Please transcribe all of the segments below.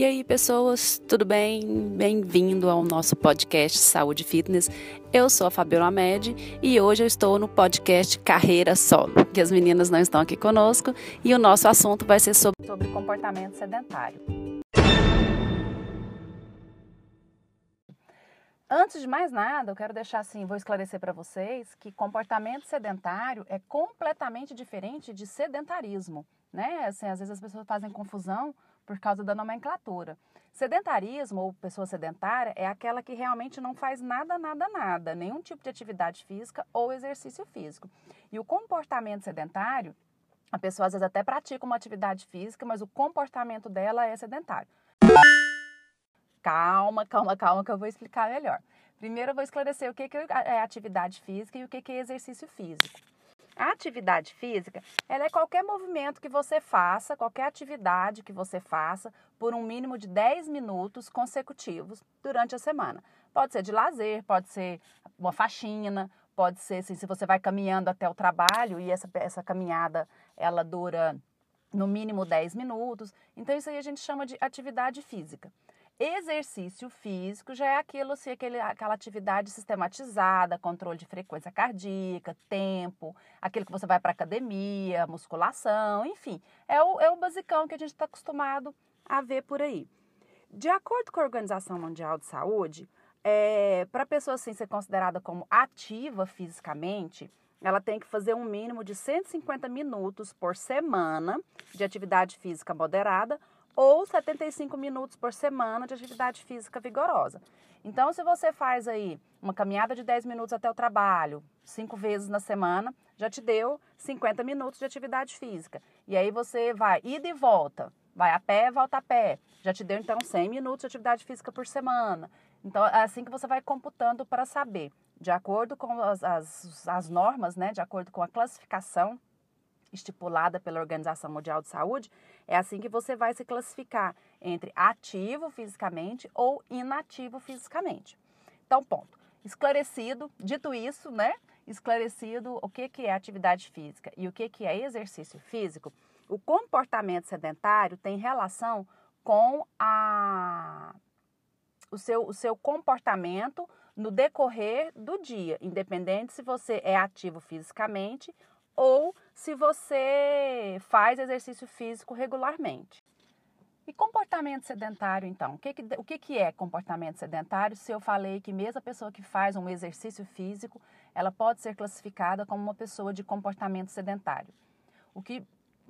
E aí, pessoas, tudo bem? Bem-vindo ao nosso podcast Saúde Fitness. Eu sou a Fabiola Amed e hoje eu estou no podcast Carreira Solo, que as meninas não estão aqui conosco e o nosso assunto vai ser sobre, sobre comportamento sedentário. Antes de mais nada, eu quero deixar assim, vou esclarecer para vocês que comportamento sedentário é completamente diferente de sedentarismo, né? Assim, às vezes as pessoas fazem confusão por causa da nomenclatura. Sedentarismo ou pessoa sedentária é aquela que realmente não faz nada, nada, nada, nenhum tipo de atividade física ou exercício físico. E o comportamento sedentário, a pessoa às vezes até pratica uma atividade física, mas o comportamento dela é sedentário. Calma, calma, calma, que eu vou explicar melhor. Primeiro eu vou esclarecer o que é atividade física e o que é exercício físico. A atividade física, ela é qualquer movimento que você faça, qualquer atividade que você faça por um mínimo de 10 minutos consecutivos durante a semana. Pode ser de lazer, pode ser uma faxina, pode ser assim, se você vai caminhando até o trabalho e essa, essa caminhada ela dura no mínimo 10 minutos. Então isso aí a gente chama de atividade física. Exercício físico já é aquilo, assim, aquele, aquela atividade sistematizada, controle de frequência cardíaca, tempo, aquilo que você vai para academia, musculação, enfim. É o, é o basicão que a gente está acostumado a ver por aí. De acordo com a Organização Mundial de Saúde, é, para a pessoa assim, ser considerada como ativa fisicamente, ela tem que fazer um mínimo de 150 minutos por semana de atividade física moderada ou 75 minutos por semana de atividade física vigorosa. Então, se você faz aí uma caminhada de 10 minutos até o trabalho, cinco vezes na semana, já te deu 50 minutos de atividade física. E aí você vai ida e volta, vai a pé, volta a pé, já te deu então 100 minutos de atividade física por semana. Então, é assim que você vai computando para saber, de acordo com as, as, as normas, né, de acordo com a classificação estipulada pela Organização Mundial de Saúde, é assim que você vai se classificar entre ativo fisicamente ou inativo fisicamente. Então, ponto. Esclarecido, dito isso, né? Esclarecido o que, que é atividade física e o que, que é exercício físico, o comportamento sedentário tem relação com a, o, seu, o seu comportamento no decorrer do dia, independente se você é ativo fisicamente ou se você faz exercício físico regularmente. E comportamento sedentário, então? O que, que, o que, que é comportamento sedentário se eu falei que mesmo a pessoa que faz um exercício físico, ela pode ser classificada como uma pessoa de comportamento sedentário? O que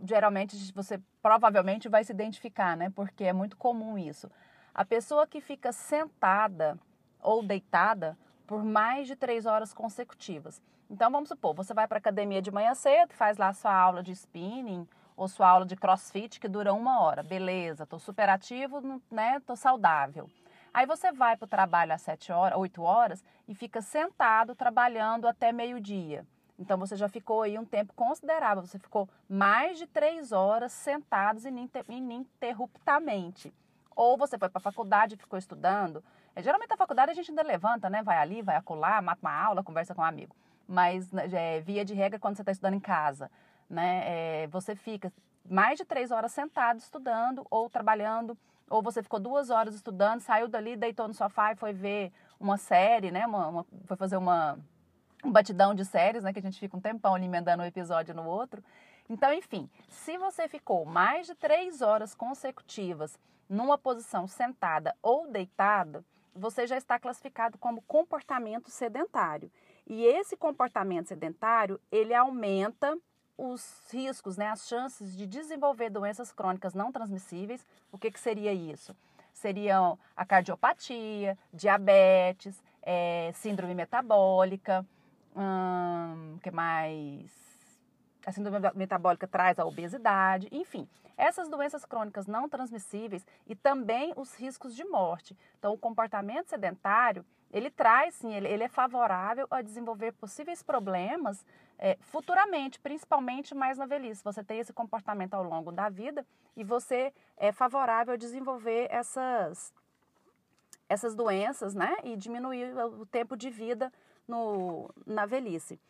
geralmente você provavelmente vai se identificar, né? Porque é muito comum isso. A pessoa que fica sentada ou deitada por mais de três horas consecutivas. Então, vamos supor, você vai para a academia de manhã cedo, faz lá sua aula de spinning ou sua aula de crossfit que dura uma hora. Beleza, estou super ativo, né? Estou saudável. Aí você vai para o trabalho às 7 horas, 8 horas e fica sentado trabalhando até meio-dia. Então você já ficou aí um tempo considerável. Você ficou mais de três horas sentados ininterruptamente. Ou você foi para a faculdade e ficou estudando. É, geralmente a faculdade a gente ainda levanta, né? Vai ali, vai acolá, mata uma aula, conversa com um amigo mas né, é, via de regra quando você está estudando em casa, né? É, você fica mais de três horas sentado estudando ou trabalhando, ou você ficou duas horas estudando, saiu dali, deitou no sofá e foi ver uma série, né? Uma, uma, foi fazer uma um batidão de séries, né? Que a gente fica um tempão ali emendando um episódio no outro. Então, enfim, se você ficou mais de três horas consecutivas numa posição sentada ou deitada, você já está classificado como comportamento sedentário. E esse comportamento sedentário, ele aumenta os riscos, né, as chances de desenvolver doenças crônicas não transmissíveis. O que, que seria isso? Seriam a cardiopatia, diabetes, é, síndrome metabólica, hum, que mais? A síndrome metabólica traz a obesidade, enfim, essas doenças crônicas não transmissíveis e também os riscos de morte. Então, o comportamento sedentário ele traz, sim, ele, ele é favorável a desenvolver possíveis problemas é, futuramente, principalmente mais na velhice. Você tem esse comportamento ao longo da vida e você é favorável a desenvolver essas, essas doenças, né? E diminuir o tempo de vida no, na velhice.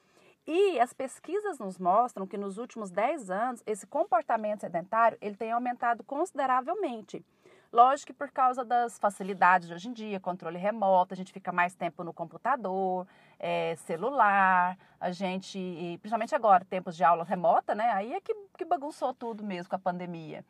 E as pesquisas nos mostram que nos últimos 10 anos, esse comportamento sedentário ele tem aumentado consideravelmente. Lógico que por causa das facilidades de hoje em dia, controle remoto, a gente fica mais tempo no computador, é, celular, a gente, principalmente agora, tempos de aula remota, né? Aí é que, que bagunçou tudo mesmo com a pandemia.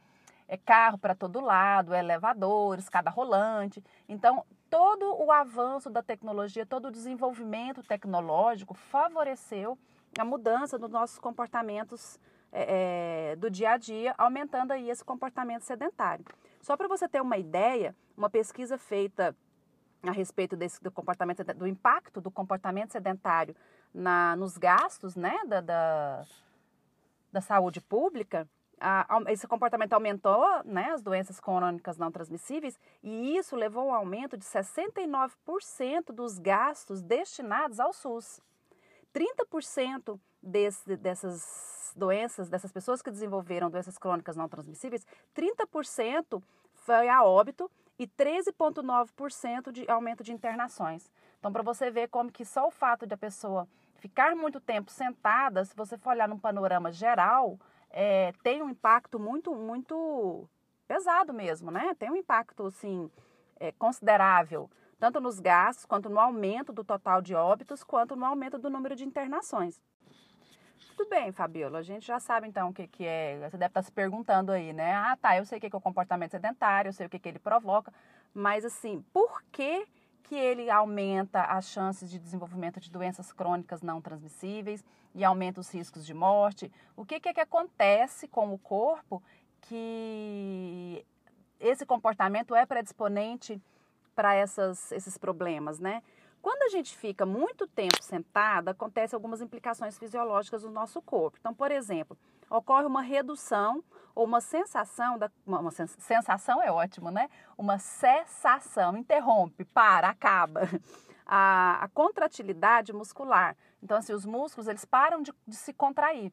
É carro para todo lado, é elevador, escada rolante. Então, todo o avanço da tecnologia, todo o desenvolvimento tecnológico favoreceu a mudança dos nossos comportamentos é, do dia a dia, aumentando aí esse comportamento sedentário. Só para você ter uma ideia, uma pesquisa feita a respeito desse do comportamento do impacto do comportamento sedentário na, nos gastos né, da, da, da saúde pública, a, esse comportamento aumentou né, as doenças crônicas não transmissíveis e isso levou a um aumento de 69% dos gastos destinados ao SUS. 30% desse, dessas doenças, dessas pessoas que desenvolveram doenças crônicas não transmissíveis, 30% foi a óbito e 13,9% de aumento de internações. Então, para você ver como que só o fato de a pessoa ficar muito tempo sentada, se você for olhar num panorama geral, é, tem um impacto muito, muito pesado mesmo, né? Tem um impacto, assim, é, considerável, tanto nos gastos, quanto no aumento do total de óbitos, quanto no aumento do número de internações. Tudo bem, Fabiola, a gente já sabe então o que, que é. Você deve estar se perguntando aí, né? Ah, tá, eu sei o que é o comportamento sedentário, eu sei o que, que ele provoca, mas assim, por que, que ele aumenta as chances de desenvolvimento de doenças crônicas não transmissíveis e aumenta os riscos de morte? O que, que é que acontece com o corpo que esse comportamento é predisponente para esses problemas, né? Quando a gente fica muito tempo sentada, acontecem algumas implicações fisiológicas no nosso corpo. Então, por exemplo, ocorre uma redução ou uma sensação, da, uma, sensação é ótimo, né? Uma cessação, interrompe, para, acaba. A, a contratilidade muscular. Então, assim, os músculos, eles param de, de se contrair.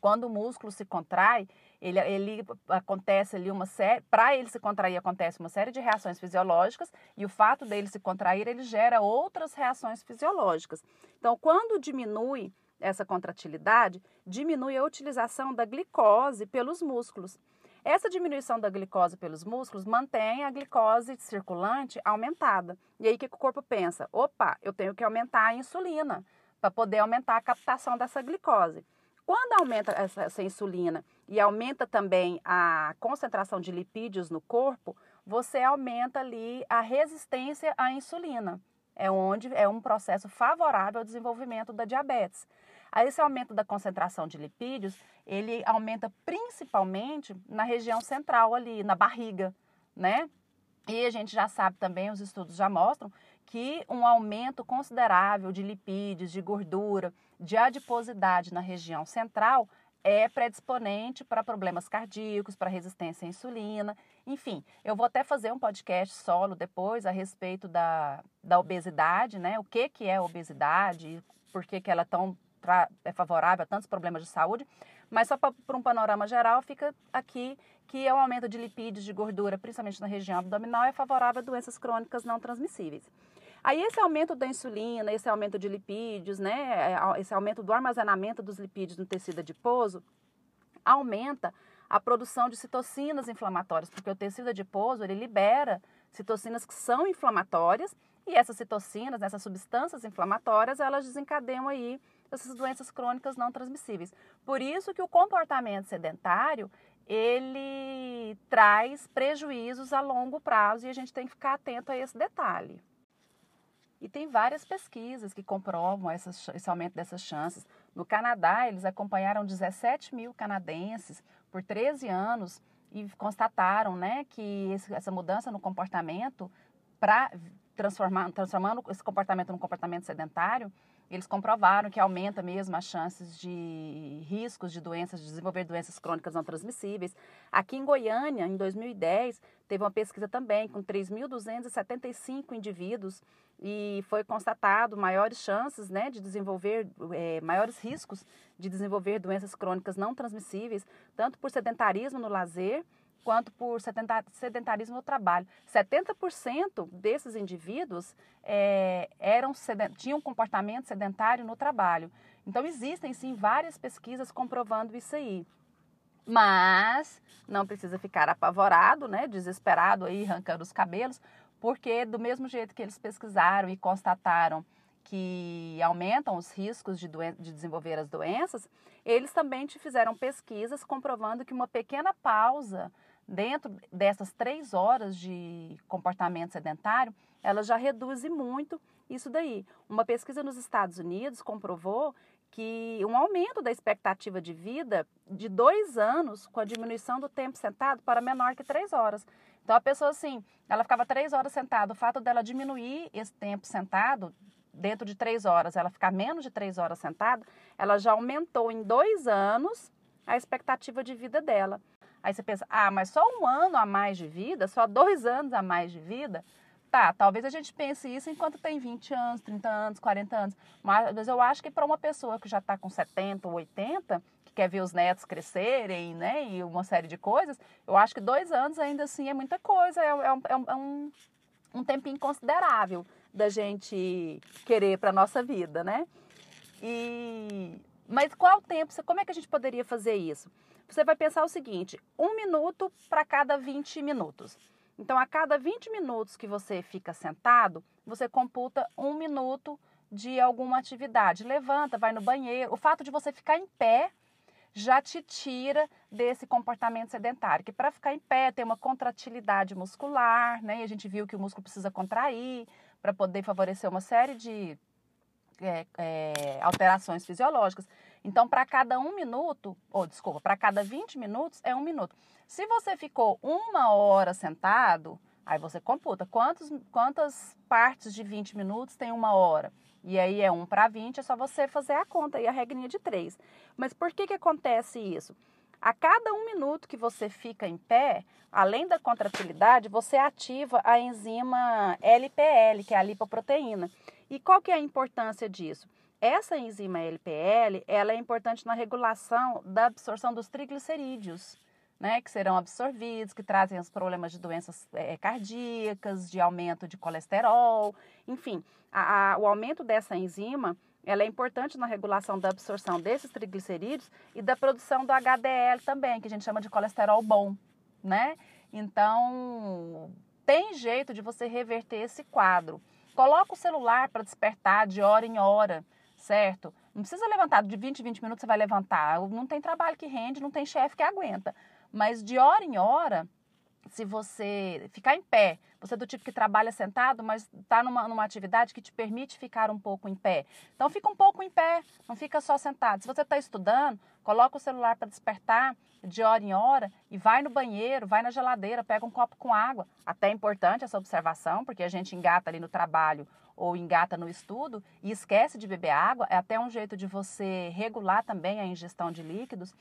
Quando o músculo se contrai, ele, ele acontece ali uma série, para ele se contrair acontece uma série de reações fisiológicas e o fato dele se contrair, ele gera outras reações fisiológicas. Então, quando diminui essa contratilidade, diminui a utilização da glicose pelos músculos. Essa diminuição da glicose pelos músculos mantém a glicose circulante aumentada. E aí o que o corpo pensa? Opa, eu tenho que aumentar a insulina para poder aumentar a captação dessa glicose. Quando aumenta essa, insulina e aumenta também a concentração de lipídios no corpo, você aumenta ali a resistência à insulina. É onde é um processo favorável ao desenvolvimento da diabetes. Esse aumento da concentração de lipídios, ele aumenta principalmente na região central ali, na barriga, né? E a gente já sabe também, os estudos já mostram, que um aumento considerável de lipídios, de gordura, de adiposidade na região central é predisponente para problemas cardíacos, para resistência à insulina. Enfim, eu vou até fazer um podcast solo depois a respeito da, da obesidade, né? O que, que é obesidade, por que, que ela é tão é favorável a tantos problemas de saúde. Mas só para um panorama geral, fica aqui que o aumento de lipídios, de gordura, principalmente na região abdominal, é favorável a doenças crônicas não transmissíveis. Aí esse aumento da insulina, esse aumento de lipídios, né, é, esse aumento do armazenamento dos lipídios no tecido adiposo, aumenta a produção de citocinas inflamatórias, porque o tecido adiposo ele libera citocinas que são inflamatórias e essas citocinas, essas substâncias inflamatórias, elas desencadeiam aí essas doenças crônicas não transmissíveis. Por isso que o comportamento sedentário, ele traz prejuízos a longo prazo e a gente tem que ficar atento a esse detalhe. E tem várias pesquisas que comprovam essas, esse aumento dessas chances. No Canadá, eles acompanharam 17 mil canadenses por 13 anos e constataram né, que essa mudança no comportamento, para transformar, transformando esse comportamento num comportamento sedentário, eles comprovaram que aumenta mesmo as chances de riscos de doenças, de desenvolver doenças crônicas não transmissíveis. Aqui em Goiânia, em 2010, teve uma pesquisa também com 3.275 indivíduos e foi constatado maiores chances né, de desenvolver, é, maiores riscos de desenvolver doenças crônicas não transmissíveis, tanto por sedentarismo no lazer, quanto por sedentarismo no trabalho. 70% desses indivíduos é, eram, tinham um comportamento sedentário no trabalho. Então, existem sim várias pesquisas comprovando isso aí. Mas não precisa ficar apavorado, né, desesperado aí, arrancando os cabelos, porque do mesmo jeito que eles pesquisaram e constataram que aumentam os riscos de, de, desenvolver as doenças, eles também te fizeram pesquisas comprovando que uma pequena pausa dentro dessas três horas de comportamento sedentário, ela já reduz muito isso daí. Uma pesquisa nos Estados Unidos comprovou que um aumento da expectativa de vida de dois anos com a diminuição do tempo sentado para menor que três horas. Então a pessoa assim, ela ficava três horas sentada, o fato dela diminuir esse tempo sentado dentro de três horas, ela ficar menos de três horas sentada, ela já aumentou em dois anos a expectativa de vida dela. Aí você pensa, ah, mas só um ano a mais de vida, só dois anos a mais de vida? Tá, talvez a gente pense isso enquanto tem 20 anos, 30 anos, 40 anos. Mas eu acho que para uma pessoa que já está com 70 ou 80, que quer ver os netos crescerem, né, e uma série de coisas, eu acho que dois anos ainda assim é muita coisa, é, é, é, um, é um, um tempinho considerável da gente querer para nossa vida, né? E mas qual tempo? Como é que a gente poderia fazer isso? Você vai pensar o seguinte: um minuto para cada 20 minutos. Então, a cada 20 minutos que você fica sentado, você computa um minuto de alguma atividade. Levanta, vai no banheiro. O fato de você ficar em pé já te tira desse comportamento sedentário, que para ficar em pé tem uma contratilidade muscular, né? E a gente viu que o músculo precisa contrair para poder favorecer uma série de é, é, alterações fisiológicas. Então, para cada um minuto, ou desculpa, para cada 20 minutos é um minuto. Se você ficou uma hora sentado, aí você computa quantos, quantas partes de 20 minutos tem uma hora. E aí é 1 para 20, é só você fazer a conta e a regrinha de 3. Mas por que, que acontece isso? A cada um minuto que você fica em pé, além da contratilidade, você ativa a enzima LPL, que é a lipoproteína. E qual que é a importância disso? Essa enzima LPL, ela é importante na regulação da absorção dos triglicerídeos, né, que serão absorvidos, que trazem os problemas de doenças é, cardíacas, de aumento de colesterol, enfim, a, a, o aumento dessa enzima, ela é importante na regulação da absorção desses triglicerídeos e da produção do HDL também, que a gente chama de colesterol bom, né? Então, tem jeito de você reverter esse quadro. Coloca o celular para despertar de hora em hora certo? Não precisa levantar de 20 em 20 minutos, você vai levantar. Não tem trabalho que rende, não tem chefe que aguenta. Mas de hora em hora, se você ficar em pé, você é do tipo que trabalha sentado, mas está numa, numa atividade que te permite ficar um pouco em pé. Então fica um pouco em pé, não fica só sentado. Se você está estudando, coloca o celular para despertar de hora em hora e vai no banheiro, vai na geladeira, pega um copo com água. Até é importante essa observação, porque a gente engata ali no trabalho ou engata no estudo e esquece de beber água. É até um jeito de você regular também a ingestão de líquidos.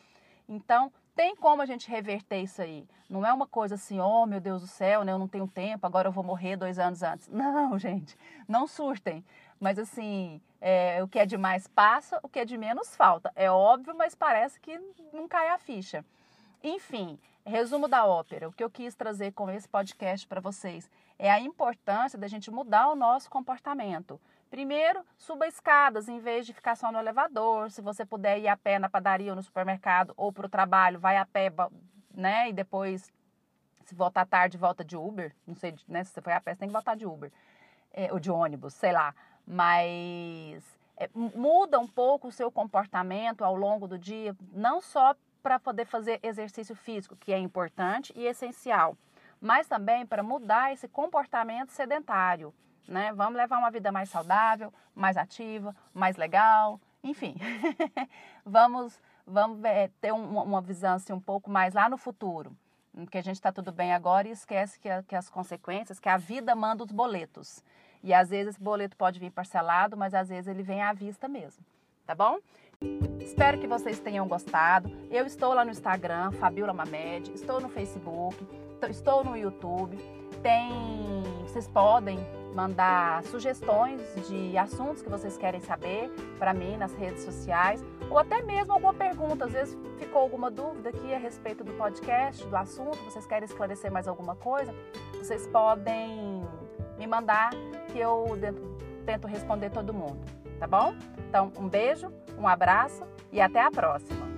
Então, tem como a gente reverter isso aí. Não é uma coisa assim, oh meu Deus do céu, né, eu não tenho tempo, agora eu vou morrer dois anos antes. Não, gente, não surtem. Mas assim, é, o que é de mais passa, o que é de menos falta. É óbvio, mas parece que não cai a ficha. Enfim, resumo da ópera. O que eu quis trazer com esse podcast para vocês é a importância da gente mudar o nosso comportamento. Primeiro, suba escadas em vez de ficar só no elevador. Se você puder ir a pé na padaria ou no supermercado ou para o trabalho, vai a pé, né? E depois, se voltar tarde, volta de Uber. Não sei, né? Se você foi a pé, você tem que voltar de Uber. É, ou de ônibus, sei lá. Mas é, muda um pouco o seu comportamento ao longo do dia, não só para poder fazer exercício físico, que é importante e essencial, mas também para mudar esse comportamento sedentário né? Vamos levar uma vida mais saudável, mais ativa, mais legal, enfim. vamos vamos é, ter um, uma visão assim, um pouco mais lá no futuro, que a gente está tudo bem agora e esquece que, a, que as consequências, que a vida manda os boletos. E às vezes esse boleto pode vir parcelado, mas às vezes ele vem à vista mesmo, tá bom? Espero que vocês tenham gostado. Eu estou lá no Instagram, Fabiola Mamed, estou no Facebook, estou no YouTube. Tem, vocês podem mandar sugestões de assuntos que vocês querem saber para mim nas redes sociais, ou até mesmo alguma pergunta. Às vezes ficou alguma dúvida aqui a respeito do podcast, do assunto, vocês querem esclarecer mais alguma coisa, vocês podem me mandar que eu tento responder todo mundo, tá bom? Então, um beijo, um abraço e até a próxima!